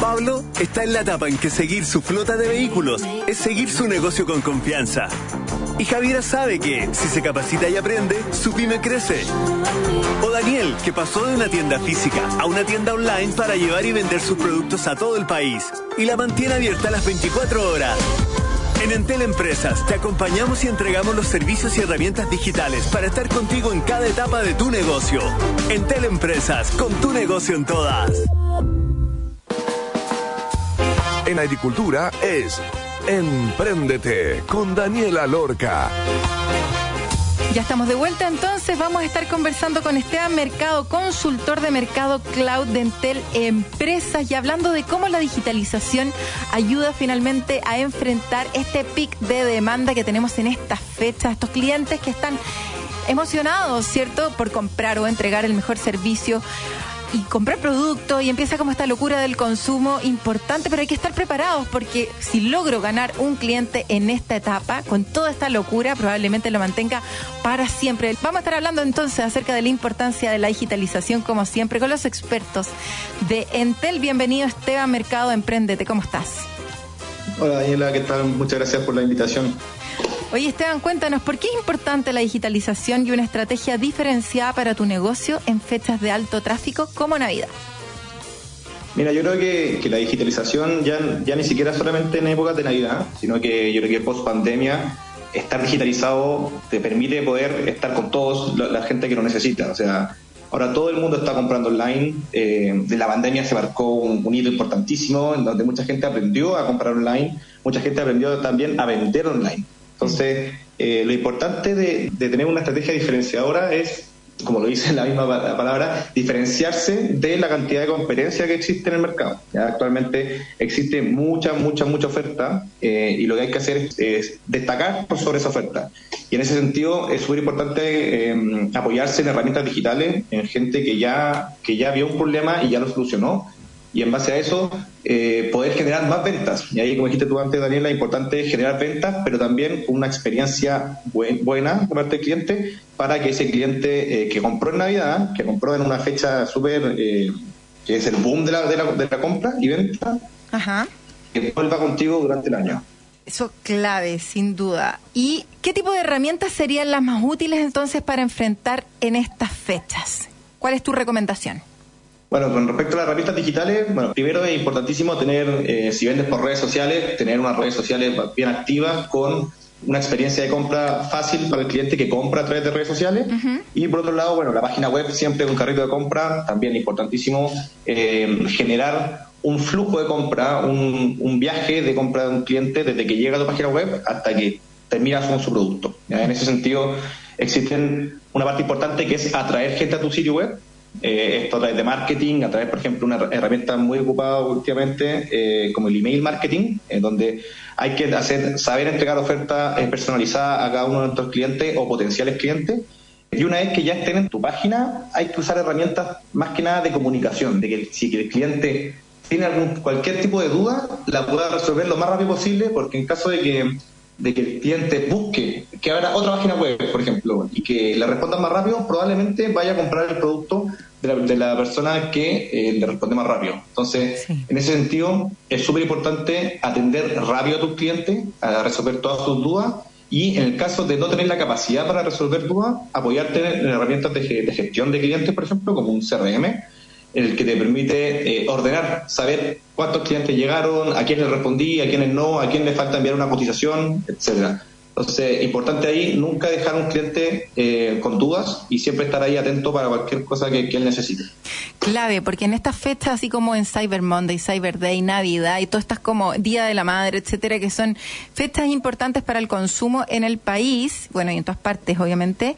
Pablo está en la etapa en que seguir su flota de vehículos es seguir su negocio con confianza. Y Javiera sabe que si se capacita y aprende, su pyme crece. O Daniel, que pasó de una tienda física a una tienda online para llevar y vender sus productos a todo el país y la mantiene abierta las 24 horas. En Entel Empresas te acompañamos y entregamos los servicios y herramientas digitales para estar contigo en cada etapa de tu negocio. Entel Empresas, con tu negocio en todas.
En agricultura es Empréndete con Daniela Lorca.
Ya estamos de vuelta, entonces vamos a estar conversando con Esteban Mercado, consultor de mercado cloud de Entel Empresas y hablando de cómo la digitalización ayuda finalmente a enfrentar este pic de demanda que tenemos en estas fechas, estos clientes que están emocionados, ¿cierto?, por comprar o entregar el mejor servicio y comprar productos y empieza como esta locura del consumo importante, pero hay que estar preparados porque si logro ganar un cliente en esta etapa, con toda esta locura, probablemente lo mantenga para siempre. Vamos a estar hablando entonces acerca de la importancia de la digitalización, como siempre, con los expertos de Entel. Bienvenido Esteban Mercado, Emprendete, ¿cómo estás?
Hola Daniela, ¿qué tal? Muchas gracias por la invitación.
Oye Esteban, cuéntanos, ¿por qué es importante la digitalización y una estrategia diferenciada para tu negocio en fechas de alto tráfico como Navidad?
Mira, yo creo que, que la digitalización ya, ya ni siquiera solamente en épocas de Navidad, sino que yo creo que post pandemia estar digitalizado te permite poder estar con todos la, gente que lo necesita. O sea, ahora todo el mundo está comprando online. Eh, de la pandemia se marcó un, un hito importantísimo en donde mucha gente aprendió a comprar online, mucha gente aprendió también a vender online. Entonces, eh, lo importante de, tener una estrategia diferenciadora es como lo dice <laughs> la misma pa- palabra, diferenciarse de la cantidad de competencia que existe en el mercado. ¿ya? Actualmente existe mucha, mucha, mucha oferta eh, y lo que hay que hacer es, es destacar sobre esa oferta. Y en ese sentido es súper importante eh, apoyarse en herramientas digitales, en gente que ya, que ya vio un problema y ya lo solucionó. Y en base a eso, eh, poder generar más ventas. Y ahí, como dijiste tú antes, Daniela, es importante generar ventas, pero también una experiencia buen- buena por parte del cliente para que ese cliente eh, que compró en Navidad, que compró en una fecha súper, eh, que es el boom de la, de, la, de la compra y venta,
Ajá.
que vuelva contigo durante el año.
Eso clave, sin duda. ¿Y qué tipo de herramientas serían las más útiles entonces para enfrentar en estas fechas? ¿Cuál es tu recomendación?
Bueno, con respecto a las herramientas digitales, bueno, primero es importantísimo tener, eh, si vendes por redes sociales, tener unas redes sociales bien activas con una experiencia de compra fácil para el cliente que compra a través de redes sociales. Y por otro lado, bueno, la página web siempre es un carrito de compra, también importantísimo eh, generar un flujo de compra, un, un viaje de compra de un cliente desde que llega a tu página web hasta que termina con su producto. ¿ya? En ese sentido, existen una parte importante que es atraer gente a tu sitio web, eh, esto a través de marketing, a través, por ejemplo, una herramienta muy ocupada últimamente eh, como el email marketing, en donde hay que hacer, saber entregar ofertas eh, personalizadas a cada uno de nuestros clientes o potenciales clientes. Y una vez que ya estén en tu página, hay que usar herramientas más que nada de comunicación, de que si el cliente tiene algún, cualquier tipo de duda, la pueda resolver lo más rápido posible, porque en caso de que de que el cliente busque que abra otra página web, por ejemplo, y que le respondan más rápido, probablemente vaya a comprar el producto de la, de la persona que eh, le responde más rápido. Entonces,
Sí.
en ese sentido, es súper importante atender rápido a tus clientes, a resolver todas tus dudas, y en el caso de no tener la capacidad para resolver dudas, apoyarte en herramientas de gestión de clientes, por ejemplo, como un CRM, el que te permite eh, ordenar, saber cuántos clientes llegaron, a quién les respondí, a quiénes no, a quién le falta enviar una cotización, etcétera. Entonces, importante ahí nunca dejar a un cliente eh, con dudas y siempre estar ahí atento para cualquier cosa que, que él necesite.
Clave, porque en estas fechas, así como en Cyber Monday, Cyber Day, Navidad y todas estas como Día de la Madre, etcétera, que son fechas importantes para el consumo en el país, bueno, y en todas partes, obviamente,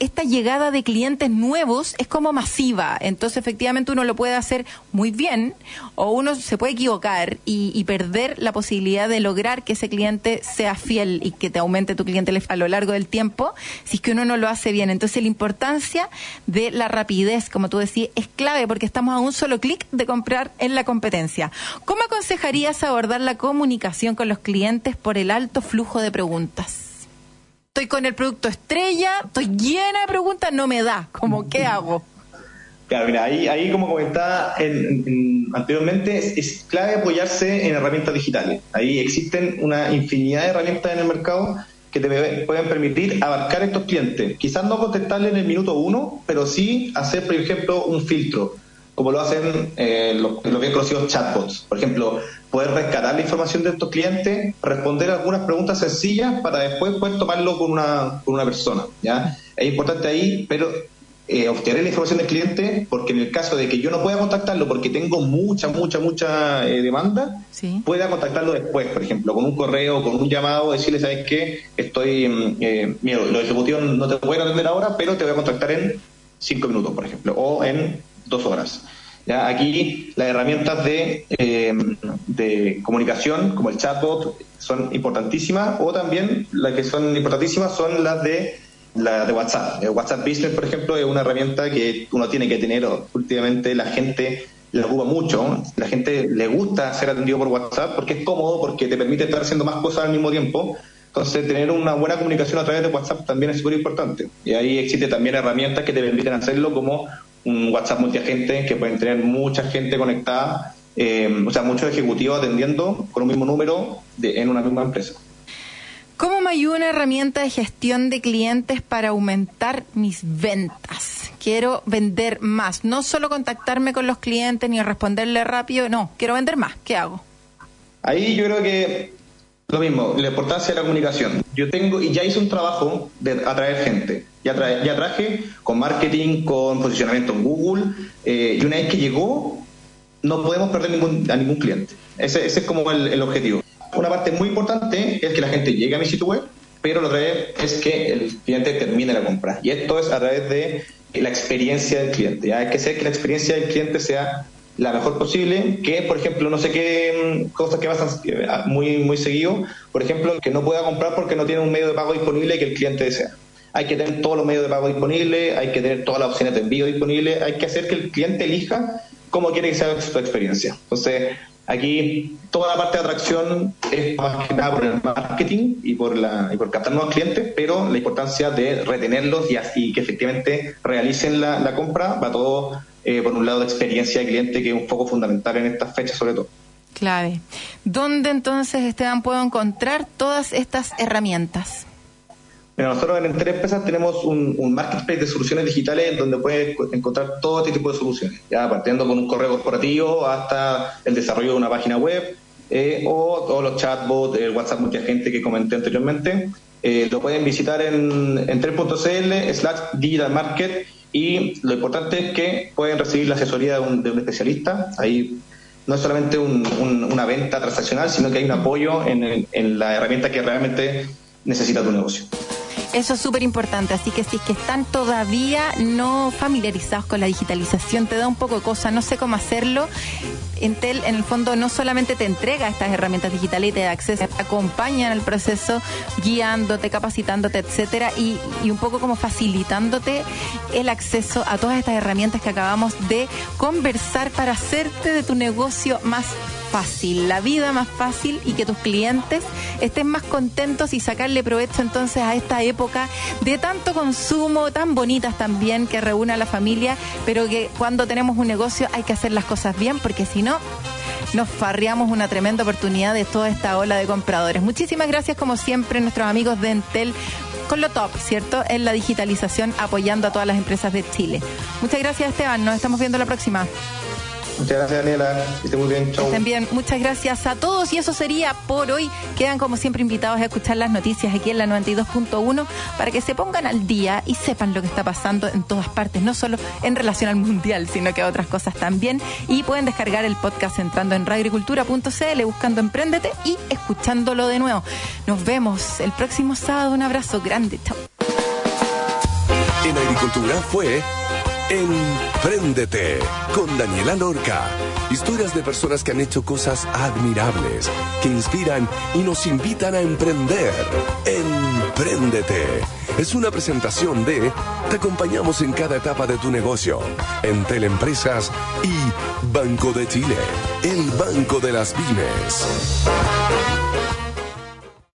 esta llegada de clientes nuevos es como masiva. Entonces, efectivamente, uno lo puede hacer muy bien o uno se puede equivocar y, perder la posibilidad de lograr que ese cliente sea fiel y que te aumente tu cliente a lo largo del tiempo si es que uno no lo hace bien. Entonces, la importancia de la rapidez, como tú decías, es clave porque estamos a un solo clic de comprar en la competencia. ¿Cómo aconsejarías abordar la comunicación con los clientes por el alto flujo de preguntas? Estoy con el producto estrella, estoy llena de preguntas, no me da. ¿Cómo qué hago?
Claro, mira, ahí, ahí como comentaba en- en- anteriormente, es, clave apoyarse en herramientas digitales. Ahí existen una infinidad de herramientas en el mercado que te pueden permitir abarcar estos clientes. Quizás no contestarle en el minuto uno, pero sí hacer, por ejemplo, un filtro, como lo hacen eh, los, los bien conocidos chatbots. Por ejemplo, poder rescatar la información de estos clientes, responder algunas preguntas sencillas para después poder tomarlo con una, con una persona. ¿ya? Es importante ahí, pero eh, obtener la información del cliente, porque en el caso de que yo no pueda contactarlo porque tengo mucha, mucha, mucha eh, demanda,
Sí.
pueda contactarlo después, por ejemplo, con un correo, con un llamado, decirle, ¿sabes qué? Estoy, mm, eh, mira, los ejecutivos no te pueden atender ahora, pero te voy a contactar en cinco minutos, por ejemplo, o en dos horas. Aquí las herramientas de, eh, de comunicación, como el chatbot, son importantísimas, o también las que son importantísimas son las de la de WhatsApp. El WhatsApp Business, por ejemplo, es una herramienta que uno tiene que tener. Últimamente la gente la ocupa mucho. La gente le gusta ser atendido por WhatsApp porque es cómodo, porque te permite estar haciendo más cosas al mismo tiempo. Entonces, tener una buena comunicación a través de WhatsApp también es súper importante. Y ahí existe también herramientas que te permiten hacerlo, como un WhatsApp multiagente, que pueden tener mucha gente conectada, eh, o sea, muchos ejecutivos atendiendo con un mismo número de, en una misma empresa.
¿Cómo me ayuda una herramienta de gestión de clientes para aumentar mis ventas? Quiero vender más, no solo contactarme con los clientes ni responderle rápido, no, quiero vender más. ¿Qué hago?
Ahí yo creo que lo mismo, la importancia de la comunicación. Yo tengo, y ya hice un trabajo de atraer gente. Ya, trae- ya traje con marketing, con posicionamiento en Google, eh, y una vez que llegó, no podemos perder ningún, a ningún cliente. Ese, ese es como el, objetivo. Una parte muy importante es que la gente llegue a mi sitio web, pero la otra es que el cliente termine la compra. Y esto es a través de la experiencia del cliente. ¿ya? Hay que hacer que la experiencia del cliente sea la mejor posible, que por ejemplo, no sé qué mm, cosas que pasan eh, muy, muy seguido, por ejemplo, que no pueda comprar porque no tiene un medio de pago disponible que el cliente desea. Hay que tener todos los medios de pago disponibles, hay que tener todas las opciones de envío disponibles, hay que hacer que el cliente elija cómo quiere que sea su experiencia. Entonces, aquí toda la parte de atracción es más que nada por el marketing y por, la, y por captar nuevos clientes, pero la importancia de retenerlos y, así que efectivamente realicen la compra va todo eh, por un lado de experiencia de cliente, que es un poco fundamental en estas fechas sobre todo.
Clave. ¿Dónde entonces, Esteban, puedo encontrar todas estas herramientas?
Mira, nosotros en Entre Empresas tenemos un, un marketplace de soluciones digitales donde puedes co- encontrar todo este tipo de soluciones, ya partiendo con un correo corporativo hasta el desarrollo de una página web eh, o todos los chatbots, el WhatsApp multiagente que comenté anteriormente. Eh, lo pueden visitar en entre.cl slash digital market y lo importante es que pueden recibir la asesoría de un, de un especialista. Ahí no es solamente un- un- una venta transaccional, sino que hay un apoyo en, en la herramienta que realmente necesita tu negocio.
Eso es súper importante, así que si es que están todavía no familiarizados con la digitalización, te da un poco de cosa, no sé cómo hacerlo. Entel en el fondo no solamente te entrega estas herramientas digitales y te da acceso, te acompaña en el proceso, guiándote, capacitándote, etcétera, y, y un poco como facilitándote el acceso a todas estas herramientas que acabamos de conversar para hacerte de tu negocio más fácil, la vida más fácil y que tus clientes estén más contentos y sacarle provecho entonces a esta época de tanto consumo, tan bonitas también, que reúne a la familia, pero que cuando tenemos un negocio hay que hacer las cosas bien porque si no nos farreamos una tremenda oportunidad de toda esta ola de compradores. Muchísimas gracias como siempre nuestros amigos de Entel con lo top, ¿cierto? En la digitalización apoyando a todas las empresas de Chile. Muchas gracias Esteban, nos estamos viendo la próxima.
Muchas gracias, Daniela. Que esté muy bien. Chau.
Estén bien, muchas gracias a todos y eso sería por hoy. Quedan como siempre invitados a escuchar las noticias aquí en la 92.1 para que se pongan al día y sepan lo que está pasando en todas partes, no solo en relación al mundial, sino que a otras cosas también. Y pueden descargar el podcast entrando en radioagricultura.cl, buscando Emprendete y escuchándolo de nuevo. Nos vemos el próximo sábado. Un abrazo grande. Chao.
En agricultura fue Empréndete con Daniela Lorca. Historias de personas que han hecho cosas admirables, que inspiran y nos invitan a emprender. Empréndete. Es una presentación de Te acompañamos en cada etapa de tu negocio. En Teleempresas y Banco de Chile, el banco de las pymes.